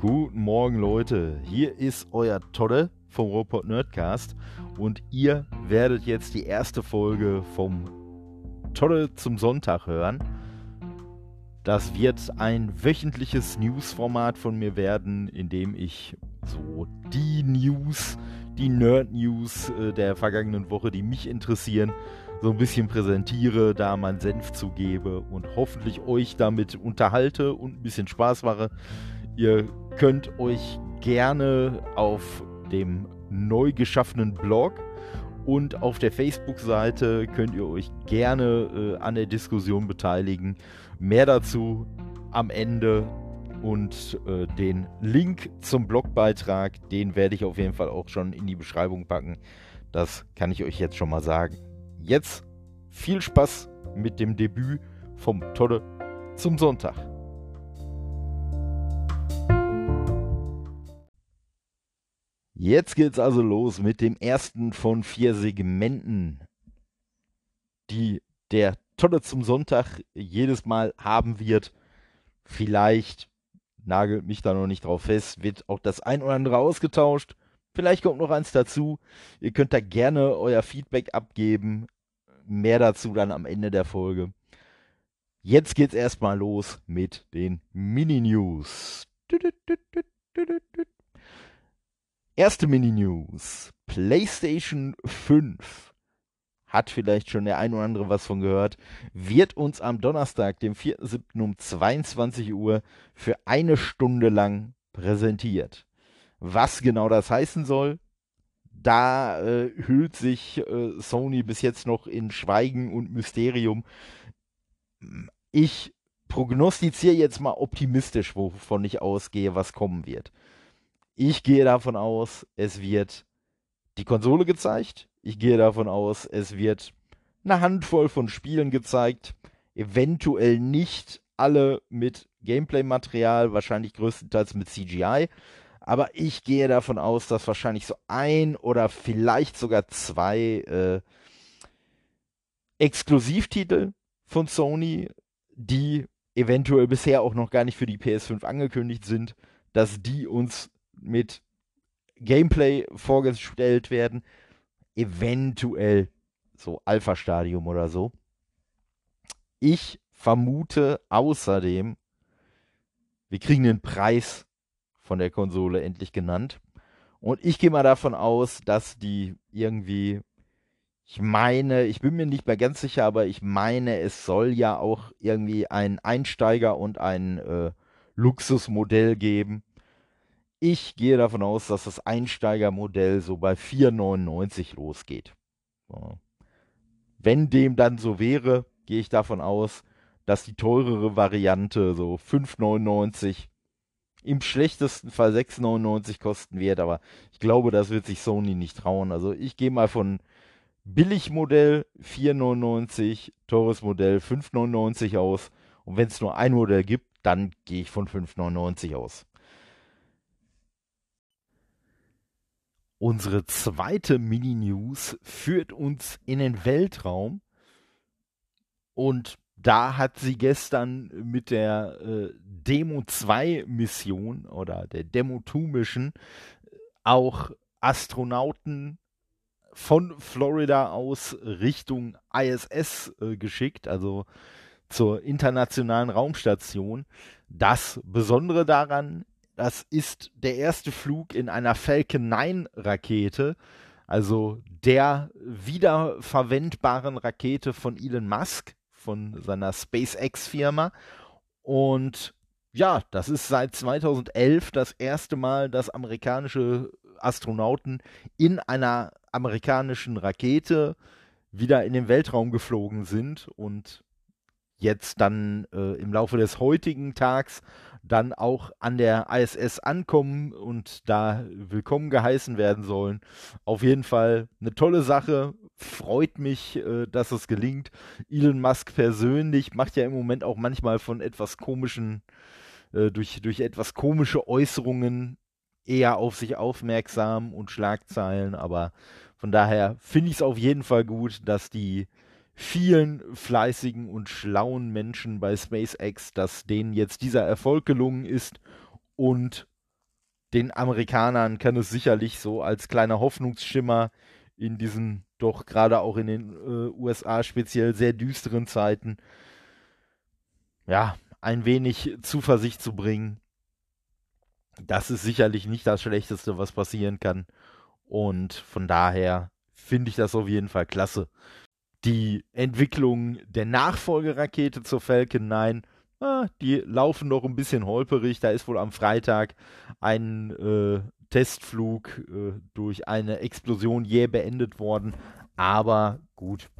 Guten Morgen, Leute. Hier ist euer Todde vom Robot Nerdcast und ihr werdet jetzt die erste Folge vom Todde zum Sonntag hören. Das wird ein wöchentliches Newsformat von mir werden, in dem ich so die News, die Nerd-News äh, der vergangenen Woche, die mich interessieren, so ein bisschen präsentiere, da meinen Senf zugebe und hoffentlich euch damit unterhalte und ein bisschen Spaß mache. Ihr könnt euch gerne auf dem neu geschaffenen Blog und auf der Facebook-Seite könnt ihr euch gerne äh, an der Diskussion beteiligen. Mehr dazu am Ende und äh, den Link zum Blogbeitrag, den werde ich auf jeden Fall auch schon in die Beschreibung packen. Das kann ich euch jetzt schon mal sagen. Jetzt viel Spaß mit dem Debüt vom Todde zum Sonntag. Jetzt geht's also los mit dem ersten von vier Segmenten, die der Tolle zum Sonntag jedes Mal haben wird. Vielleicht nagelt mich da noch nicht drauf fest, wird auch das ein oder andere ausgetauscht. Vielleicht kommt noch eins dazu. Ihr könnt da gerne euer Feedback abgeben. Mehr dazu dann am Ende der Folge. Jetzt geht's erstmal los mit den Mini-News. Erste Mini-News. PlayStation 5 hat vielleicht schon der ein oder andere was von gehört, wird uns am Donnerstag, dem 4.7. um 22 Uhr für eine Stunde lang präsentiert. Was genau das heißen soll, da äh, hüllt sich äh, Sony bis jetzt noch in Schweigen und Mysterium. Ich prognostiziere jetzt mal optimistisch, wovon ich ausgehe, was kommen wird. Ich gehe davon aus, es wird die Konsole gezeigt. Ich gehe davon aus, es wird eine Handvoll von Spielen gezeigt. Eventuell nicht alle mit Gameplay-Material, wahrscheinlich größtenteils mit CGI. Aber ich gehe davon aus, dass wahrscheinlich so ein oder vielleicht sogar zwei äh, Exklusivtitel von Sony, die eventuell bisher auch noch gar nicht für die PS5 angekündigt sind, dass die uns mit Gameplay vorgestellt werden. Eventuell so Alpha-Stadium oder so. Ich vermute außerdem, wir kriegen den Preis von der Konsole endlich genannt. Und ich gehe mal davon aus, dass die irgendwie, ich meine, ich bin mir nicht mehr ganz sicher, aber ich meine, es soll ja auch irgendwie ein Einsteiger und ein äh, Luxusmodell geben. Ich gehe davon aus, dass das Einsteigermodell so bei 4,99 losgeht. Wenn dem dann so wäre, gehe ich davon aus, dass die teurere Variante so 5,99 im schlechtesten Fall 6,99 kosten wird, aber ich glaube, das wird sich Sony nicht trauen. Also ich gehe mal von Billigmodell 4,99, teures Modell 5,99 aus und wenn es nur ein Modell gibt, dann gehe ich von 5,99 aus. Unsere zweite Mini-News führt uns in den Weltraum. Und da hat sie gestern mit der äh, Demo 2 Mission oder der Demo 2 Mission auch Astronauten von Florida aus Richtung ISS äh, geschickt, also zur internationalen Raumstation. Das Besondere daran das ist der erste Flug in einer Falcon 9 Rakete, also der wiederverwendbaren Rakete von Elon Musk, von seiner SpaceX-Firma. Und ja, das ist seit 2011 das erste Mal, dass amerikanische Astronauten in einer amerikanischen Rakete wieder in den Weltraum geflogen sind und jetzt dann äh, im Laufe des heutigen Tags dann auch an der ISS ankommen und da willkommen geheißen werden sollen. Auf jeden Fall eine tolle Sache. Freut mich, äh, dass es gelingt. Elon Musk persönlich macht ja im Moment auch manchmal von etwas komischen, äh, durch, durch etwas komische Äußerungen eher auf sich aufmerksam und Schlagzeilen, aber von daher finde ich es auf jeden Fall gut, dass die vielen fleißigen und schlauen Menschen bei SpaceX, dass denen jetzt dieser Erfolg gelungen ist und den Amerikanern kann es sicherlich so als kleiner Hoffnungsschimmer in diesen doch gerade auch in den äh, USA speziell sehr düsteren Zeiten, ja, ein wenig Zuversicht zu bringen. Das ist sicherlich nicht das Schlechteste, was passieren kann. Und von daher finde ich das auf jeden Fall klasse. Die Entwicklung der Nachfolgerakete zur Falcon 9, ah, die laufen noch ein bisschen holperig. Da ist wohl am Freitag ein äh, Testflug äh, durch eine Explosion jäh beendet worden. Aber gut,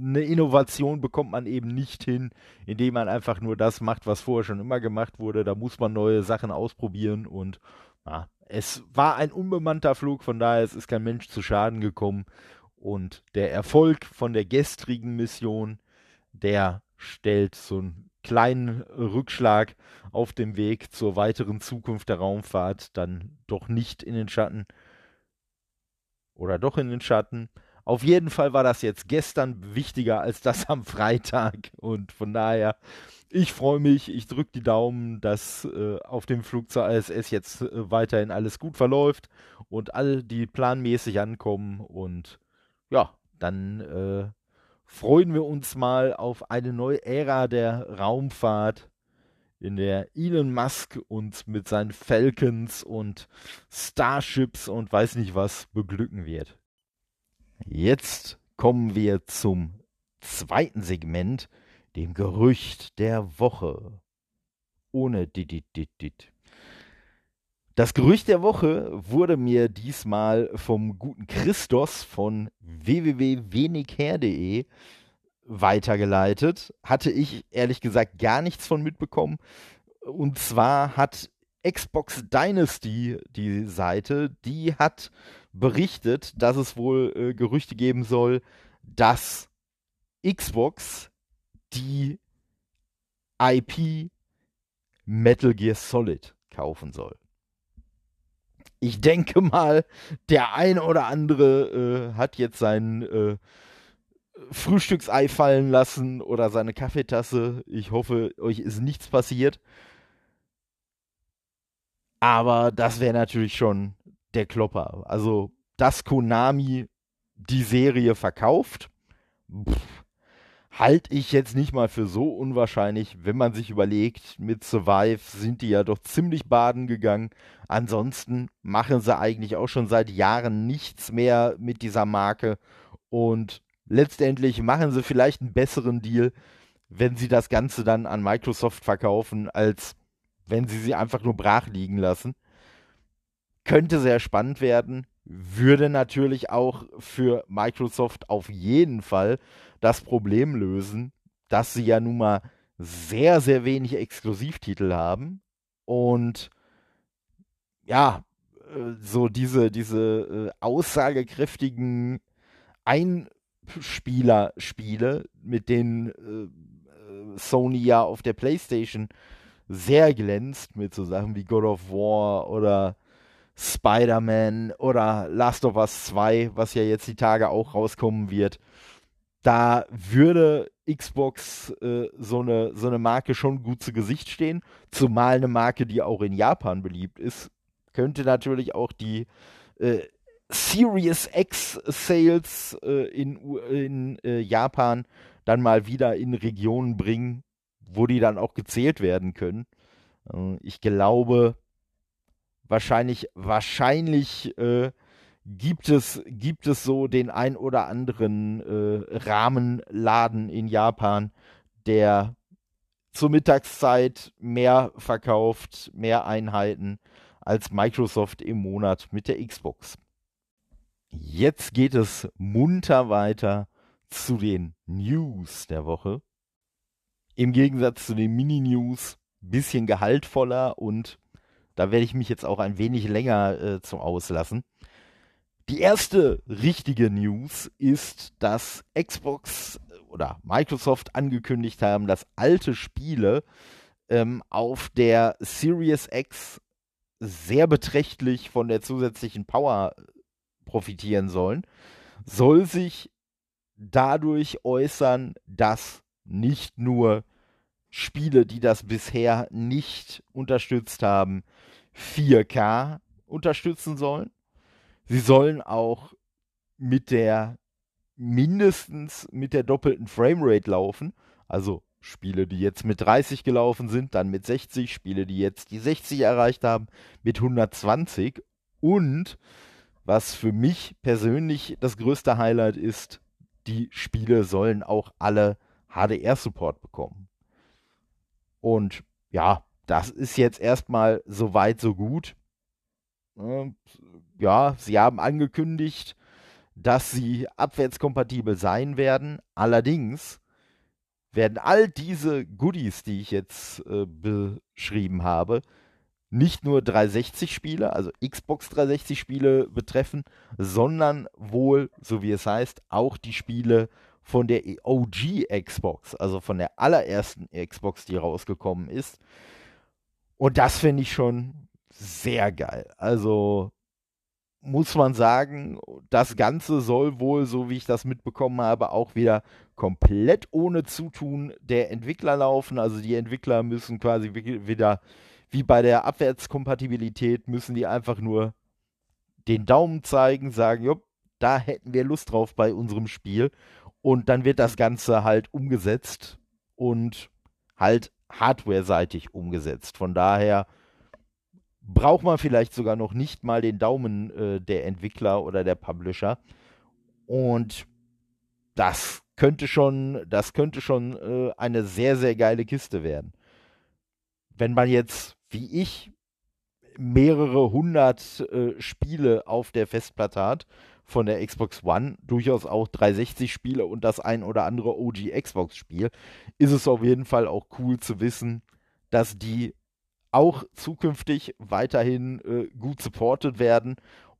eine Innovation bekommt man eben nicht hin, indem man einfach nur das macht, was vorher schon immer gemacht wurde. Da muss man neue Sachen ausprobieren und ja, es war ein unbemannter Flug, von daher ist kein Mensch zu Schaden gekommen. Und der Erfolg von der gestrigen Mission, der stellt so einen kleinen Rückschlag auf dem Weg zur weiteren Zukunft der Raumfahrt dann doch nicht in den Schatten. Oder doch in den Schatten. Auf jeden Fall war das jetzt gestern wichtiger als das am Freitag. Und von daher, ich freue mich, ich drücke die Daumen, dass äh, auf dem Flug zur ISS jetzt äh, weiterhin alles gut verläuft und alle, die planmäßig ankommen. Und ja, dann äh, freuen wir uns mal auf eine neue Ära der Raumfahrt, in der Elon Musk uns mit seinen Falcons und Starships und weiß nicht was beglücken wird. Jetzt kommen wir zum zweiten Segment, dem Gerücht der Woche. Ohne dit, dit, dit, Das Gerücht der Woche wurde mir diesmal vom guten Christos von www.wenigher.de weitergeleitet. Hatte ich ehrlich gesagt gar nichts von mitbekommen. Und zwar hat Xbox Dynasty die Seite, die hat berichtet, dass es wohl äh, Gerüchte geben soll, dass Xbox die IP Metal Gear Solid kaufen soll. Ich denke mal, der ein oder andere äh, hat jetzt sein äh, Frühstücksei fallen lassen oder seine Kaffeetasse. Ich hoffe, euch ist nichts passiert. Aber das wäre natürlich schon der Klopper. Also, dass Konami die Serie verkauft, halte ich jetzt nicht mal für so unwahrscheinlich, wenn man sich überlegt, mit Survive sind die ja doch ziemlich baden gegangen. Ansonsten machen sie eigentlich auch schon seit Jahren nichts mehr mit dieser Marke und letztendlich machen sie vielleicht einen besseren Deal, wenn sie das Ganze dann an Microsoft verkaufen, als wenn sie sie einfach nur brach liegen lassen. Könnte sehr spannend werden. Würde natürlich auch für Microsoft auf jeden Fall das Problem lösen, dass sie ja nun mal sehr, sehr wenig Exklusivtitel haben. Und ja, äh, so diese, diese äh, aussagekräftigen Einspieler-Spiele, mit denen äh, Sony ja auf der PlayStation sehr glänzt, mit so Sachen wie God of War oder Spider-Man oder Last of Us 2, was ja jetzt die Tage auch rauskommen wird. Da würde Xbox äh, so, eine, so eine Marke schon gut zu Gesicht stehen, zumal eine Marke, die auch in Japan beliebt ist, könnte natürlich auch die äh, Series X Sales äh, in, in äh, Japan dann mal wieder in Regionen bringen, wo die dann auch gezählt werden können. Äh, ich glaube, wahrscheinlich, wahrscheinlich äh, gibt es, gibt es so den ein oder anderen äh, Rahmenladen in Japan, der zur Mittagszeit mehr verkauft, mehr Einheiten als Microsoft im Monat mit der Xbox. Jetzt geht es munter weiter zu den News der Woche. Im Gegensatz zu den Mini-News, bisschen gehaltvoller und da werde ich mich jetzt auch ein wenig länger äh, zum Auslassen. Die erste richtige News ist, dass Xbox oder Microsoft angekündigt haben, dass alte Spiele ähm, auf der Series X sehr beträchtlich von der zusätzlichen Power profitieren sollen, soll sich dadurch äußern, dass nicht nur Spiele, die das bisher nicht unterstützt haben, 4K unterstützen sollen. Sie sollen auch mit der mindestens mit der doppelten Framerate laufen. Also Spiele, die jetzt mit 30 gelaufen sind, dann mit 60, Spiele, die jetzt die 60 erreicht haben, mit 120. Und was für mich persönlich das größte Highlight ist, die Spiele sollen auch alle HDR-Support bekommen. Und ja, das ist jetzt erstmal so weit, so gut. Ja, sie haben angekündigt, dass sie abwärtskompatibel sein werden. Allerdings werden all diese Goodies, die ich jetzt äh, beschrieben habe, nicht nur 360-Spiele, also Xbox 360-Spiele betreffen, sondern wohl, so wie es heißt, auch die Spiele von der OG Xbox, also von der allerersten Xbox, die rausgekommen ist. Und das finde ich schon sehr geil. Also muss man sagen, das Ganze soll wohl, so wie ich das mitbekommen habe, auch wieder komplett ohne Zutun der Entwickler laufen. Also die Entwickler müssen quasi wieder, wie bei der Abwärtskompatibilität, müssen die einfach nur den Daumen zeigen, sagen, jo, da hätten wir Lust drauf bei unserem Spiel. Und dann wird das Ganze halt umgesetzt und halt hardware-seitig umgesetzt. Von daher braucht man vielleicht sogar noch nicht mal den Daumen äh, der Entwickler oder der Publisher. Und das könnte schon, das könnte schon äh, eine sehr, sehr geile Kiste werden. Wenn man jetzt, wie ich, mehrere hundert äh, Spiele auf der Festplatte hat, von der Xbox One, durchaus auch 360 Spiele und das ein oder andere OG Xbox Spiel, ist es auf jeden Fall auch cool zu wissen, dass die auch zukünftig weiterhin äh, gut supported werden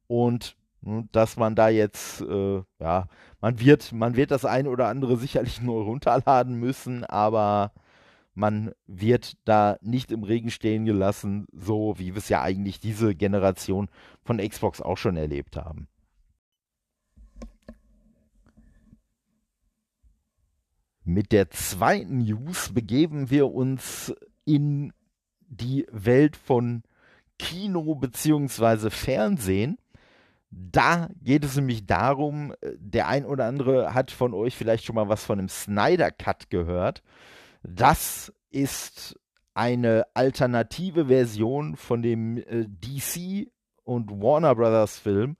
und hm, dass man da jetzt, äh, ja, man wird, man wird das ein oder andere sicherlich nur runterladen müssen, aber man wird da nicht im Regen stehen gelassen, so wie wir es ja eigentlich diese Generation von Xbox auch schon erlebt haben. Mit der zweiten News begeben wir uns in die Welt von Kino bzw. Fernsehen. Da geht es nämlich darum, äh, der ein oder andere hat von euch vielleicht schon mal was von dem Snyder Cut gehört. Das ist eine alternative Version von dem äh, DC und Warner Brothers Film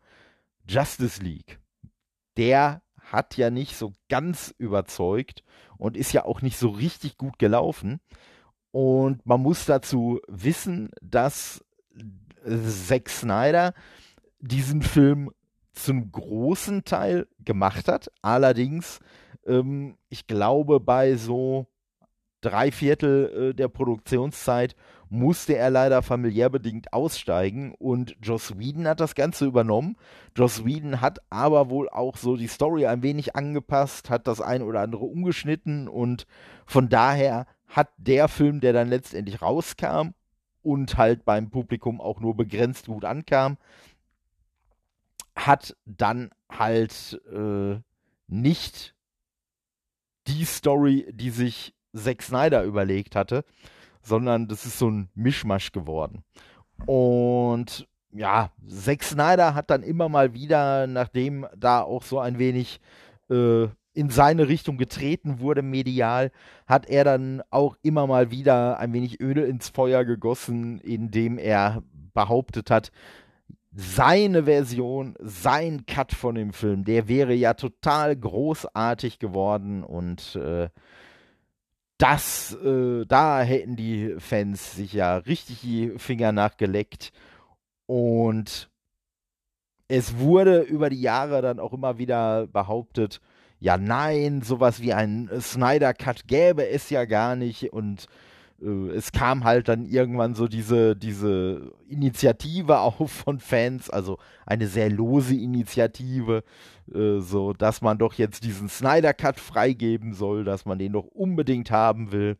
Justice League. Der hat ja nicht so ganz überzeugt und ist ja auch nicht so richtig gut gelaufen. Und man muss dazu wissen, dass Zack Snyder diesen Film zum großen Teil gemacht hat. Allerdings, ähm, ich glaube, bei so drei Viertel äh, der Produktionszeit musste er leider familiär bedingt aussteigen und Joss Whedon hat das Ganze übernommen. Joss Whedon hat aber wohl auch so die Story ein wenig angepasst, hat das ein oder andere umgeschnitten und von daher hat der Film, der dann letztendlich rauskam und halt beim Publikum auch nur begrenzt gut ankam, hat dann halt äh, nicht die Story, die sich Zack Snyder überlegt hatte, sondern das ist so ein Mischmasch geworden. Und ja, Zack Snyder hat dann immer mal wieder, nachdem da auch so ein wenig äh, in seine Richtung getreten wurde medial, hat er dann auch immer mal wieder ein wenig Öl ins Feuer gegossen, indem er behauptet hat, seine Version, sein Cut von dem Film, der wäre ja total großartig geworden und äh, das, äh, da hätten die Fans sich ja richtig die Finger nachgeleckt und es wurde über die Jahre dann auch immer wieder behauptet, ja nein, sowas wie ein Snyder Cut gäbe es ja gar nicht und äh, es kam halt dann irgendwann so diese, diese Initiative auch von Fans, also eine sehr lose Initiative, äh, so dass man doch jetzt diesen Snyder Cut freigeben soll, dass man den doch unbedingt haben will.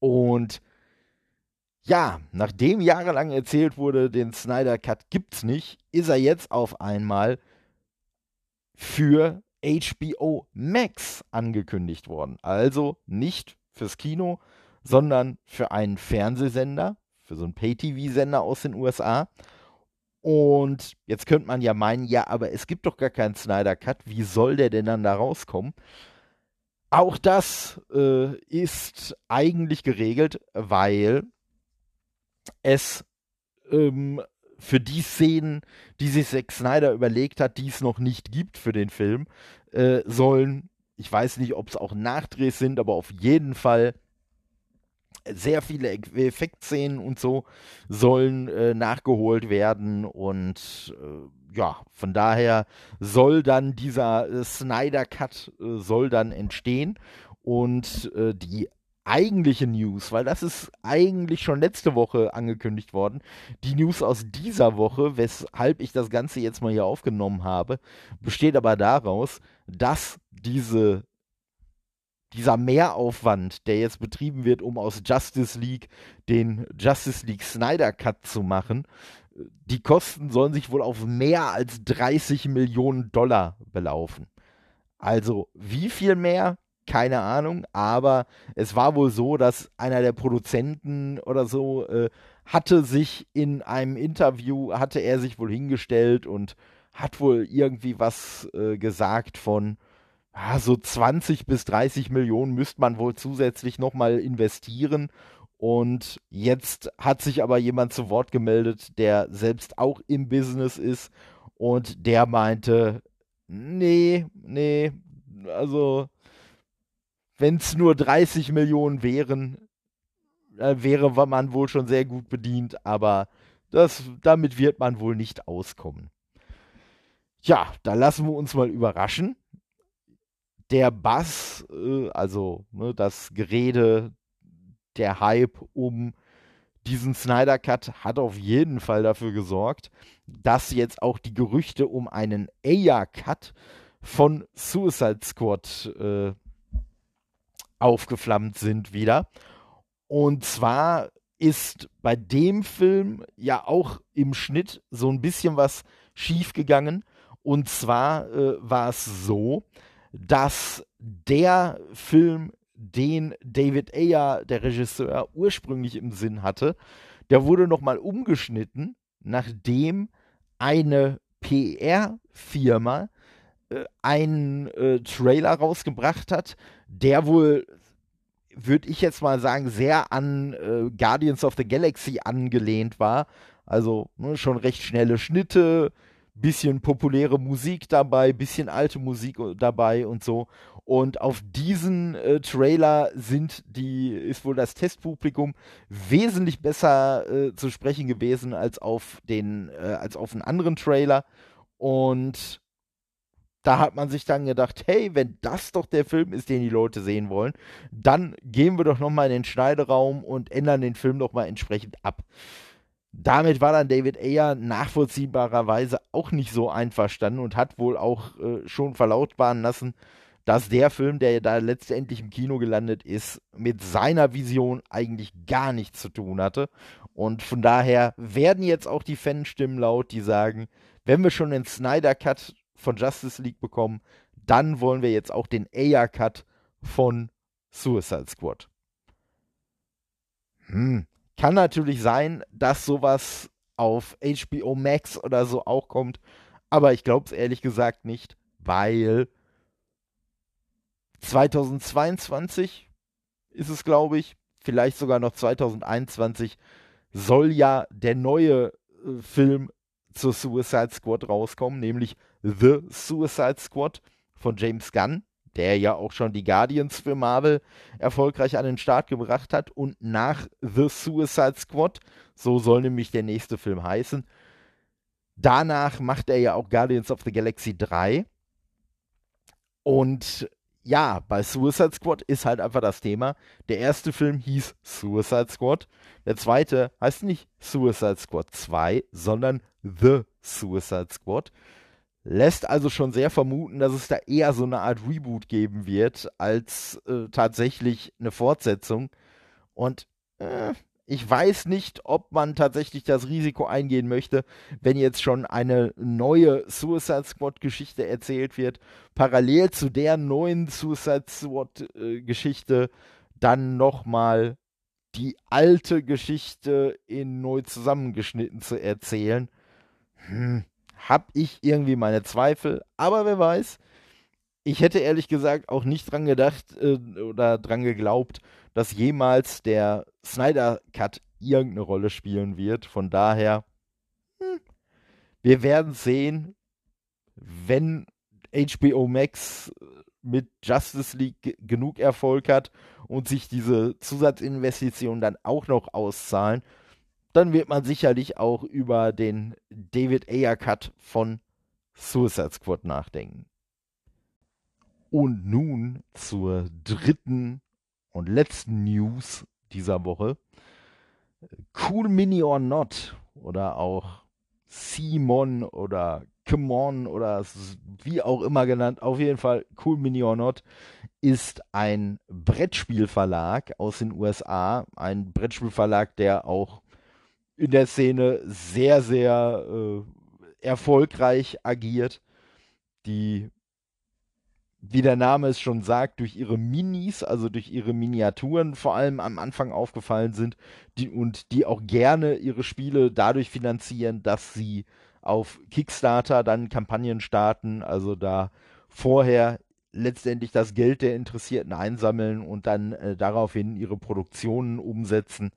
Und ja, nachdem jahrelang erzählt wurde, den Snyder Cut gibt's nicht, ist er jetzt auf einmal für HBO Max angekündigt worden. Also nicht fürs Kino, sondern für einen Fernsehsender, für so einen Pay-TV-Sender aus den USA. Und jetzt könnte man ja meinen, ja, aber es gibt doch gar keinen Snyder Cut, wie soll der denn dann da rauskommen? Auch das äh, ist eigentlich geregelt, weil es ähm, für die Szenen, die sich Zack Snyder überlegt hat, die es noch nicht gibt für den Film, äh, sollen, ich weiß nicht, ob es auch Nachdrehs sind, aber auf jeden Fall sehr viele Effektszenen und so sollen äh, nachgeholt werden und äh, ja, von daher soll dann dieser äh, Snyder Cut äh, soll dann entstehen und äh, die eigentliche News, weil das ist eigentlich schon letzte Woche angekündigt worden. Die News aus dieser Woche, weshalb ich das Ganze jetzt mal hier aufgenommen habe, besteht aber daraus, dass diese dieser Mehraufwand, der jetzt betrieben wird, um aus Justice League den Justice League Snyder Cut zu machen, die Kosten sollen sich wohl auf mehr als 30 Millionen Dollar belaufen. Also wie viel mehr? keine Ahnung, aber es war wohl so, dass einer der Produzenten oder so äh, hatte sich in einem Interview, hatte er sich wohl hingestellt und hat wohl irgendwie was äh, gesagt von, ja, so 20 bis 30 Millionen müsste man wohl zusätzlich nochmal investieren. Und jetzt hat sich aber jemand zu Wort gemeldet, der selbst auch im Business ist und der meinte, nee, nee, also wenn es nur 30 Millionen wären, äh, wäre man wohl schon sehr gut bedient, aber das, damit wird man wohl nicht auskommen. Ja, da lassen wir uns mal überraschen. Der Bass, äh, also ne, das Gerede, der Hype um diesen Snyder Cut hat auf jeden Fall dafür gesorgt, dass jetzt auch die Gerüchte um einen Aya Cut von Suicide Squad äh, aufgeflammt sind wieder. Und zwar ist bei dem Film ja auch im Schnitt so ein bisschen was schiefgegangen. Und zwar äh, war es so, dass der Film, den David Ayer, der Regisseur, ursprünglich im Sinn hatte, der wurde nochmal umgeschnitten, nachdem eine PR-Firma äh, einen äh, Trailer rausgebracht hat, der wohl, würde ich jetzt mal sagen, sehr an äh, Guardians of the Galaxy angelehnt war. Also ne, schon recht schnelle Schnitte, bisschen populäre Musik dabei, bisschen alte Musik dabei und so. Und auf diesen äh, Trailer sind die, ist wohl das Testpublikum wesentlich besser äh, zu sprechen gewesen als auf den, äh, als auf einen anderen Trailer. Und da hat man sich dann gedacht, hey, wenn das doch der Film ist, den die Leute sehen wollen, dann gehen wir doch nochmal in den Schneideraum und ändern den Film doch mal entsprechend ab. Damit war dann David Ayer nachvollziehbarerweise auch nicht so einverstanden und hat wohl auch äh, schon verlautbaren lassen, dass der Film, der da letztendlich im Kino gelandet ist, mit seiner Vision eigentlich gar nichts zu tun hatte. Und von daher werden jetzt auch die Fanstimmen laut, die sagen, wenn wir schon den Snyder Cut von Justice League bekommen, dann wollen wir jetzt auch den Ayer-Cut von Suicide Squad. Hm. Kann natürlich sein, dass sowas auf HBO Max oder so auch kommt, aber ich glaube es ehrlich gesagt nicht, weil 2022 ist es, glaube ich, vielleicht sogar noch 2021 soll ja der neue äh, Film zur Suicide Squad rauskommen, nämlich The Suicide Squad von James Gunn, der ja auch schon die Guardians für Marvel erfolgreich an den Start gebracht hat. Und nach The Suicide Squad, so soll nämlich der nächste Film heißen, danach macht er ja auch Guardians of the Galaxy 3. Und ja, bei Suicide Squad ist halt einfach das Thema. Der erste Film hieß Suicide Squad. Der zweite heißt nicht Suicide Squad 2, sondern The Suicide Squad. Lässt also schon sehr vermuten, dass es da eher so eine Art Reboot geben wird, als äh, tatsächlich eine Fortsetzung. Und äh, ich weiß nicht, ob man tatsächlich das Risiko eingehen möchte, wenn jetzt schon eine neue Suicide Squad-Geschichte erzählt wird, parallel zu der neuen Suicide Squad-Geschichte dann nochmal die alte Geschichte in neu zusammengeschnitten zu erzählen, hm, hab ich irgendwie meine Zweifel, aber wer weiß. Ich hätte ehrlich gesagt auch nicht dran gedacht äh, oder dran geglaubt, dass jemals der Snyder Cut irgendeine Rolle spielen wird. Von daher, hm, wir werden sehen, wenn HBO Max mit Justice League genug Erfolg hat und sich diese Zusatzinvestitionen dann auch noch auszahlen, dann wird man sicherlich auch über den David Ayer Cut von Suicide Squad nachdenken. Und nun zur dritten und letzten News dieser Woche. Cool Mini or Not oder auch Simon oder Come On oder wie auch immer genannt, auf jeden Fall Cool Mini or Not, ist ein Brettspielverlag aus den USA. Ein Brettspielverlag, der auch in der Szene sehr, sehr äh, erfolgreich agiert. Die, wie der Name es schon sagt, durch ihre Minis, also durch ihre Miniaturen vor allem am Anfang aufgefallen sind die, und die auch gerne ihre Spiele dadurch finanzieren, dass sie auf Kickstarter dann Kampagnen starten, also da vorher letztendlich das Geld der Interessierten einsammeln und dann äh, daraufhin ihre Produktionen umsetzen.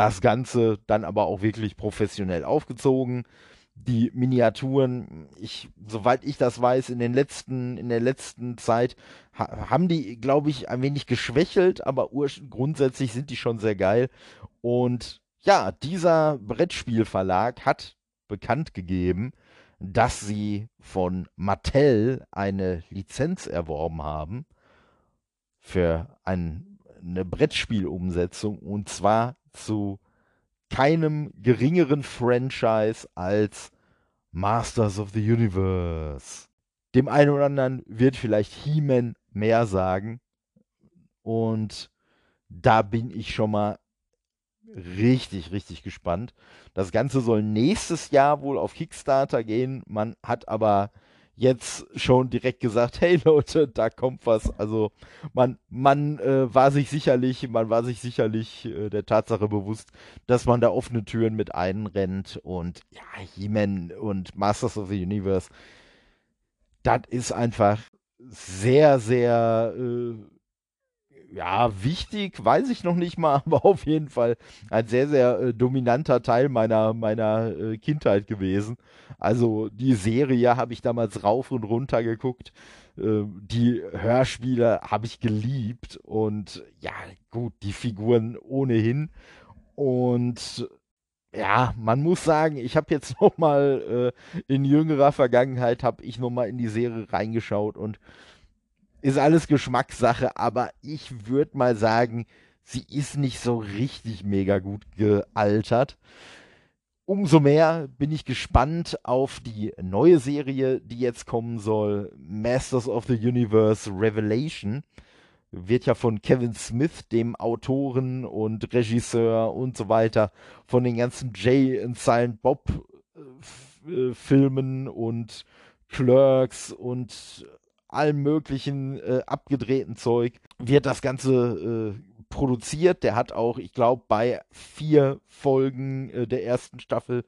Das Ganze dann aber auch wirklich professionell aufgezogen. Die Miniaturen, ich, soweit ich das weiß, in den letzten, in der letzten Zeit ha haben die, glaube ich, ein wenig geschwächelt, aber grundsätzlich sind die schon sehr geil. Und ja, dieser Brettspielverlag hat bekannt gegeben, dass sie von Mattel eine Lizenz erworben haben für ein, eine Brettspielumsetzung und zwar zu keinem geringeren Franchise als Masters of the Universe. Dem einen oder anderen wird vielleicht He-Man mehr sagen und da bin ich schon mal richtig, richtig gespannt. Das Ganze soll nächstes Jahr wohl auf Kickstarter gehen. Man hat aber jetzt schon direkt gesagt, hey Leute, da kommt was. Also man, man äh, war sich sicherlich, man war sich sicherlich äh, der Tatsache bewusst, dass man da offene Türen mit einrennt und ja, He-Man und Masters of the Universe, das ist einfach sehr, sehr äh, ja, wichtig, weiß ich noch nicht mal, aber auf jeden Fall ein sehr, sehr äh, dominanter Teil meiner, meiner äh, Kindheit gewesen. Also die Serie habe ich damals rauf und runter geguckt. Äh, die Hörspiele habe ich geliebt und ja, gut, die Figuren ohnehin. Und ja, man muss sagen, ich habe jetzt noch mal äh, in jüngerer Vergangenheit habe ich noch in die Serie reingeschaut und ist alles Geschmackssache, aber ich würde mal sagen, sie ist nicht so richtig mega gut gealtert. Umso mehr bin ich gespannt auf die neue Serie, die jetzt kommen soll, Masters of the Universe Revelation. Wird ja von Kevin Smith, dem Autoren und Regisseur und so weiter, von den ganzen Jay und Silent Bob äh, äh Filmen und Clerks und allem möglichen äh, abgedrehten Zeug wird das Ganze äh, produziert. Der hat auch, ich glaube, bei vier Folgen äh, der ersten Staffel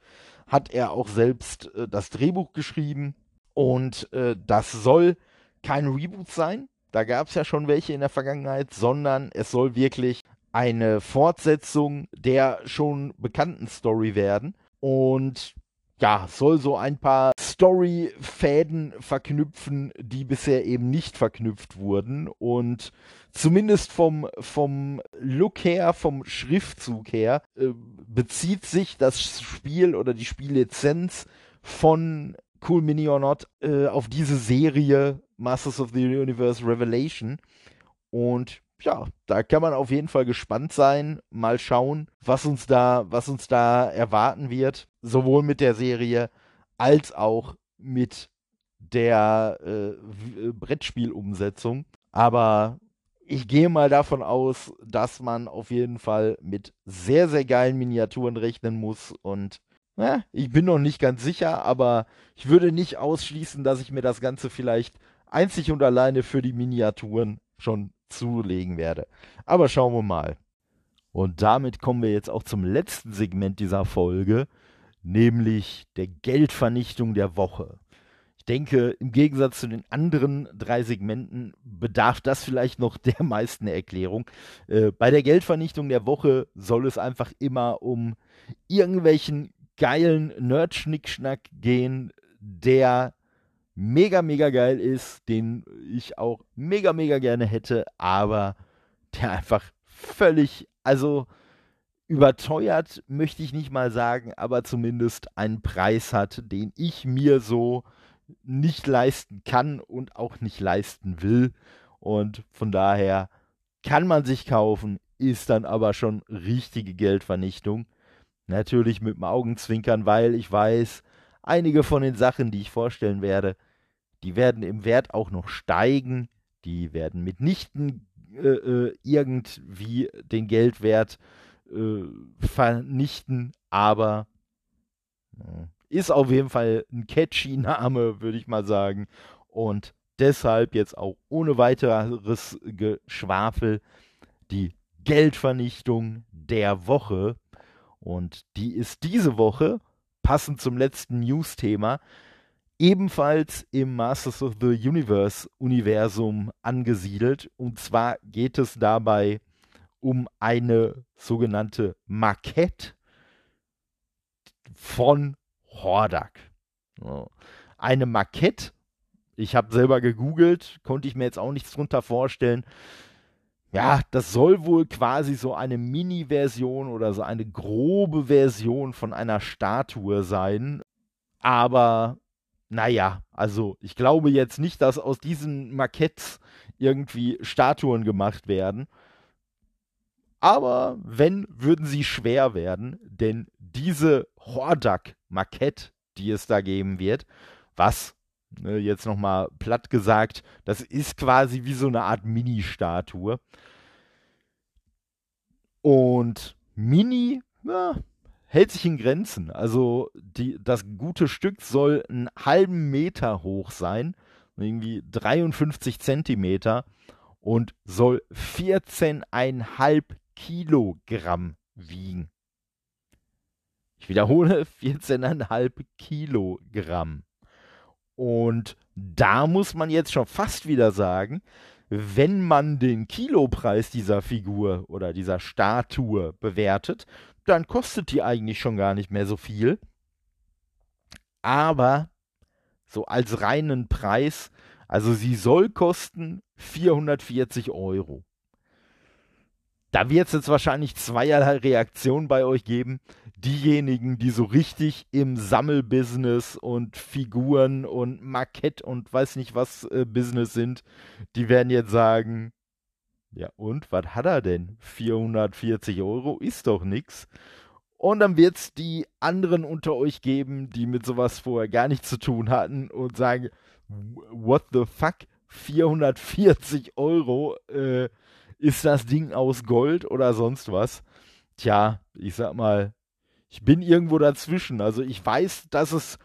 hat er auch selbst äh, das Drehbuch geschrieben. Und äh, das soll kein Reboot sein. Da gab es ja schon welche in der Vergangenheit, sondern es soll wirklich eine Fortsetzung der schon bekannten Story werden. Und ja, soll so ein paar Story-Fäden verknüpfen, die bisher eben nicht verknüpft wurden. Und zumindest vom, vom Look her, vom Schriftzug her, äh, bezieht sich das Spiel oder die Spiellizenz von Cool Mini or Not äh, auf diese Serie Masters of the Universe Revelation. Und ja, da kann man auf jeden Fall gespannt sein. Mal schauen, was uns da, was uns da erwarten wird. Sowohl mit der Serie als auch mit der äh, Brettspielumsetzung. Aber ich gehe mal davon aus, dass man auf jeden Fall mit sehr, sehr geilen Miniaturen rechnen muss. Und ja, ich bin noch nicht ganz sicher, aber ich würde nicht ausschließen, dass ich mir das Ganze vielleicht einzig und alleine für die Miniaturen schon zulegen werde. Aber schauen wir mal. Und damit kommen wir jetzt auch zum letzten Segment dieser Folge, nämlich der Geldvernichtung der Woche. Ich denke, im Gegensatz zu den anderen drei Segmenten bedarf das vielleicht noch der meisten Erklärung. Äh, bei der Geldvernichtung der Woche soll es einfach immer um irgendwelchen geilen Nerd-Schnickschnack gehen, der mega, mega geil ist, den ich auch mega, mega gerne hätte, aber der einfach völlig, also überteuert möchte ich nicht mal sagen, aber zumindest einen Preis hat, den ich mir so nicht leisten kann und auch nicht leisten will. Und von daher kann man sich kaufen, ist dann aber schon richtige Geldvernichtung. Natürlich mit dem Augenzwinkern, weil ich weiß, einige von den Sachen, die ich vorstellen werde, die werden im Wert auch noch steigen. Die werden mitnichten äh, äh, irgendwie den Geldwert äh, vernichten, aber äh, ist auf jeden Fall ein catchy Name, würde ich mal sagen. Und deshalb jetzt auch ohne weiteres Geschwafel die Geldvernichtung der Woche. Und die ist diese Woche, passend zum letzten News-Thema, ebenfalls im Masters of the Universe Universum angesiedelt. Und zwar geht es dabei um eine sogenannte Marquette von Hordak. Eine Marquette, ich habe selber gegoogelt, konnte ich mir jetzt auch nichts drunter vorstellen. Ja, das soll wohl quasi so eine Mini-Version oder so eine grobe Version von einer Statue sein. Aber naja, also ich glaube jetzt nicht, dass aus diesen Maketts irgendwie Statuen gemacht werden. Aber wenn, würden sie schwer werden, denn diese Hordak-Makette, die es da geben wird, was ne, jetzt nochmal platt gesagt, das ist quasi wie so eine Art Mini-Statue. Und Mini, ja, hält sich in Grenzen. Also die, das gute Stück soll einen halben Meter hoch sein, irgendwie 53 Zentimeter und soll 14,5 Kilogramm wiegen. Ich wiederhole, 14,5 Kilogramm. Und da muss man jetzt schon fast wieder sagen, wenn man den Kilopreis dieser Figur oder dieser Statue bewertet, dann kostet die eigentlich schon gar nicht mehr so viel. Aber so als reinen Preis, also sie soll kosten 440 Euro. Da wird es jetzt wahrscheinlich zweierlei Reaktionen bei euch geben. Diejenigen, die so richtig im Sammelbusiness und Figuren und Markett und weiß nicht was äh, Business sind, die werden jetzt sagen, ja, und was hat er denn? 440 Euro ist doch nix. Und dann wird es die anderen unter euch geben, die mit sowas vorher gar nichts zu tun hatten und sagen, what the fuck? 440 Euro, äh, ist das Ding aus Gold oder sonst was? Tja, ich sag mal, ich bin irgendwo dazwischen. Also ich weiß, dass es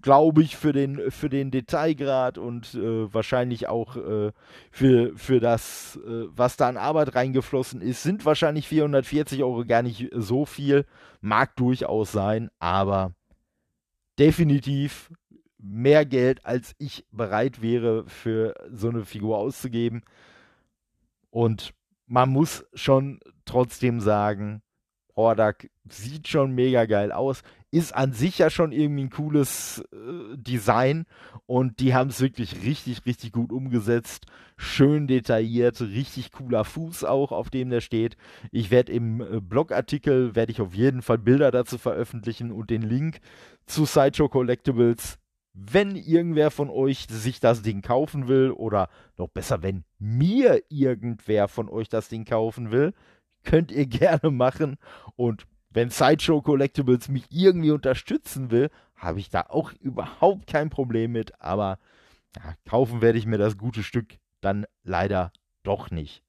glaube ich, für den, für den Detailgrad und äh, wahrscheinlich auch äh, für, für das, äh, was da an Arbeit reingeflossen ist, sind wahrscheinlich 440 Euro gar nicht so viel. Mag durchaus sein, aber definitiv mehr Geld, als ich bereit wäre, für so eine Figur auszugeben. Und man muss schon trotzdem sagen, Hordak sieht schon mega geil aus ist an sich ja schon irgendwie ein cooles äh, Design und die haben es wirklich richtig, richtig gut umgesetzt. Schön detailliert, richtig cooler Fuß auch, auf dem der steht. Ich werde im äh, Blogartikel, werde ich auf jeden Fall Bilder dazu veröffentlichen und den Link zu Sideshow Collectibles. Wenn irgendwer von euch sich das Ding kaufen will oder noch besser, wenn mir irgendwer von euch das Ding kaufen will, könnt ihr gerne machen und wenn Sideshow Collectibles mich irgendwie unterstützen will, habe ich da auch überhaupt kein Problem mit. Aber ja, kaufen werde ich mir das gute Stück dann leider doch nicht.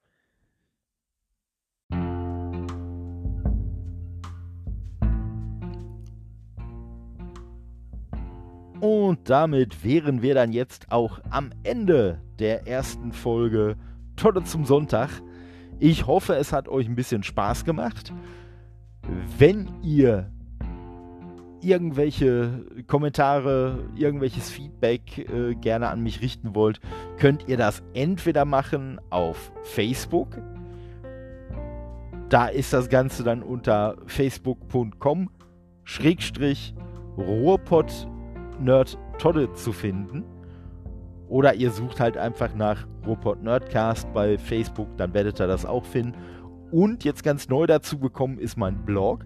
Und damit wären wir dann jetzt auch am Ende der ersten Folge Tolle zum Sonntag. Ich hoffe, es hat euch ein bisschen Spaß gemacht. Wenn ihr irgendwelche Kommentare, irgendwelches Feedback äh, gerne an mich richten wollt, könnt ihr das entweder machen auf Facebook. Da ist das Ganze dann unter facebook.com Schrägstrich Ruhrpott Nerd Todde zu finden. Oder ihr sucht halt einfach nach Ruhrpott Nerdcast bei Facebook, dann werdet ihr das auch finden. Und jetzt ganz neu dazu gekommen ist mein Blog.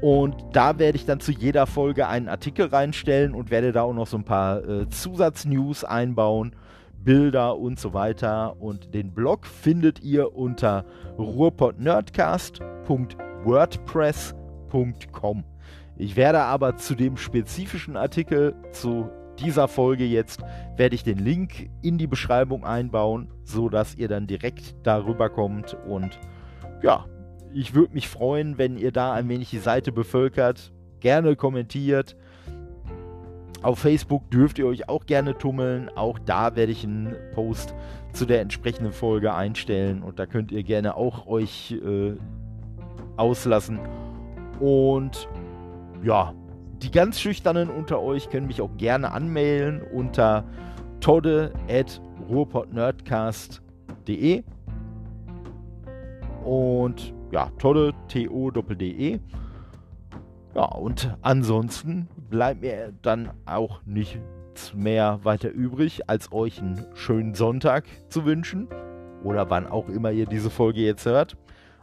Und da werde ich dann zu jeder Folge einen Artikel reinstellen und werde da auch noch so ein paar äh, Zusatznews einbauen, Bilder und so weiter. Und den Blog findet ihr unter ruhrpottnerdcast.wordpress.com. Ich werde aber zu dem spezifischen Artikel, zu dieser Folge jetzt, werde ich den Link in die Beschreibung einbauen, sodass ihr dann direkt darüber kommt und ja, ich würde mich freuen, wenn ihr da ein wenig die Seite bevölkert, gerne kommentiert. Auf Facebook dürft ihr euch auch gerne tummeln. Auch da werde ich einen Post zu der entsprechenden Folge einstellen und da könnt ihr gerne auch euch äh, auslassen. Und ja, die ganz Schüchternen unter euch können mich auch gerne anmailen unter todde at ruhrpottnerdcast.de und ja, tolle T-O-D-E. Ja, und ansonsten bleibt mir dann auch nichts mehr weiter übrig, als euch einen schönen Sonntag zu wünschen. Oder wann auch immer ihr diese Folge jetzt hört.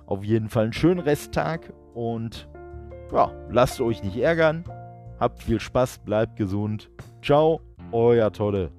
Auf jeden Fall einen schönen Resttag und ja, lasst euch nicht ärgern. Habt viel Spaß, bleibt gesund. Ciao, euer Tolle.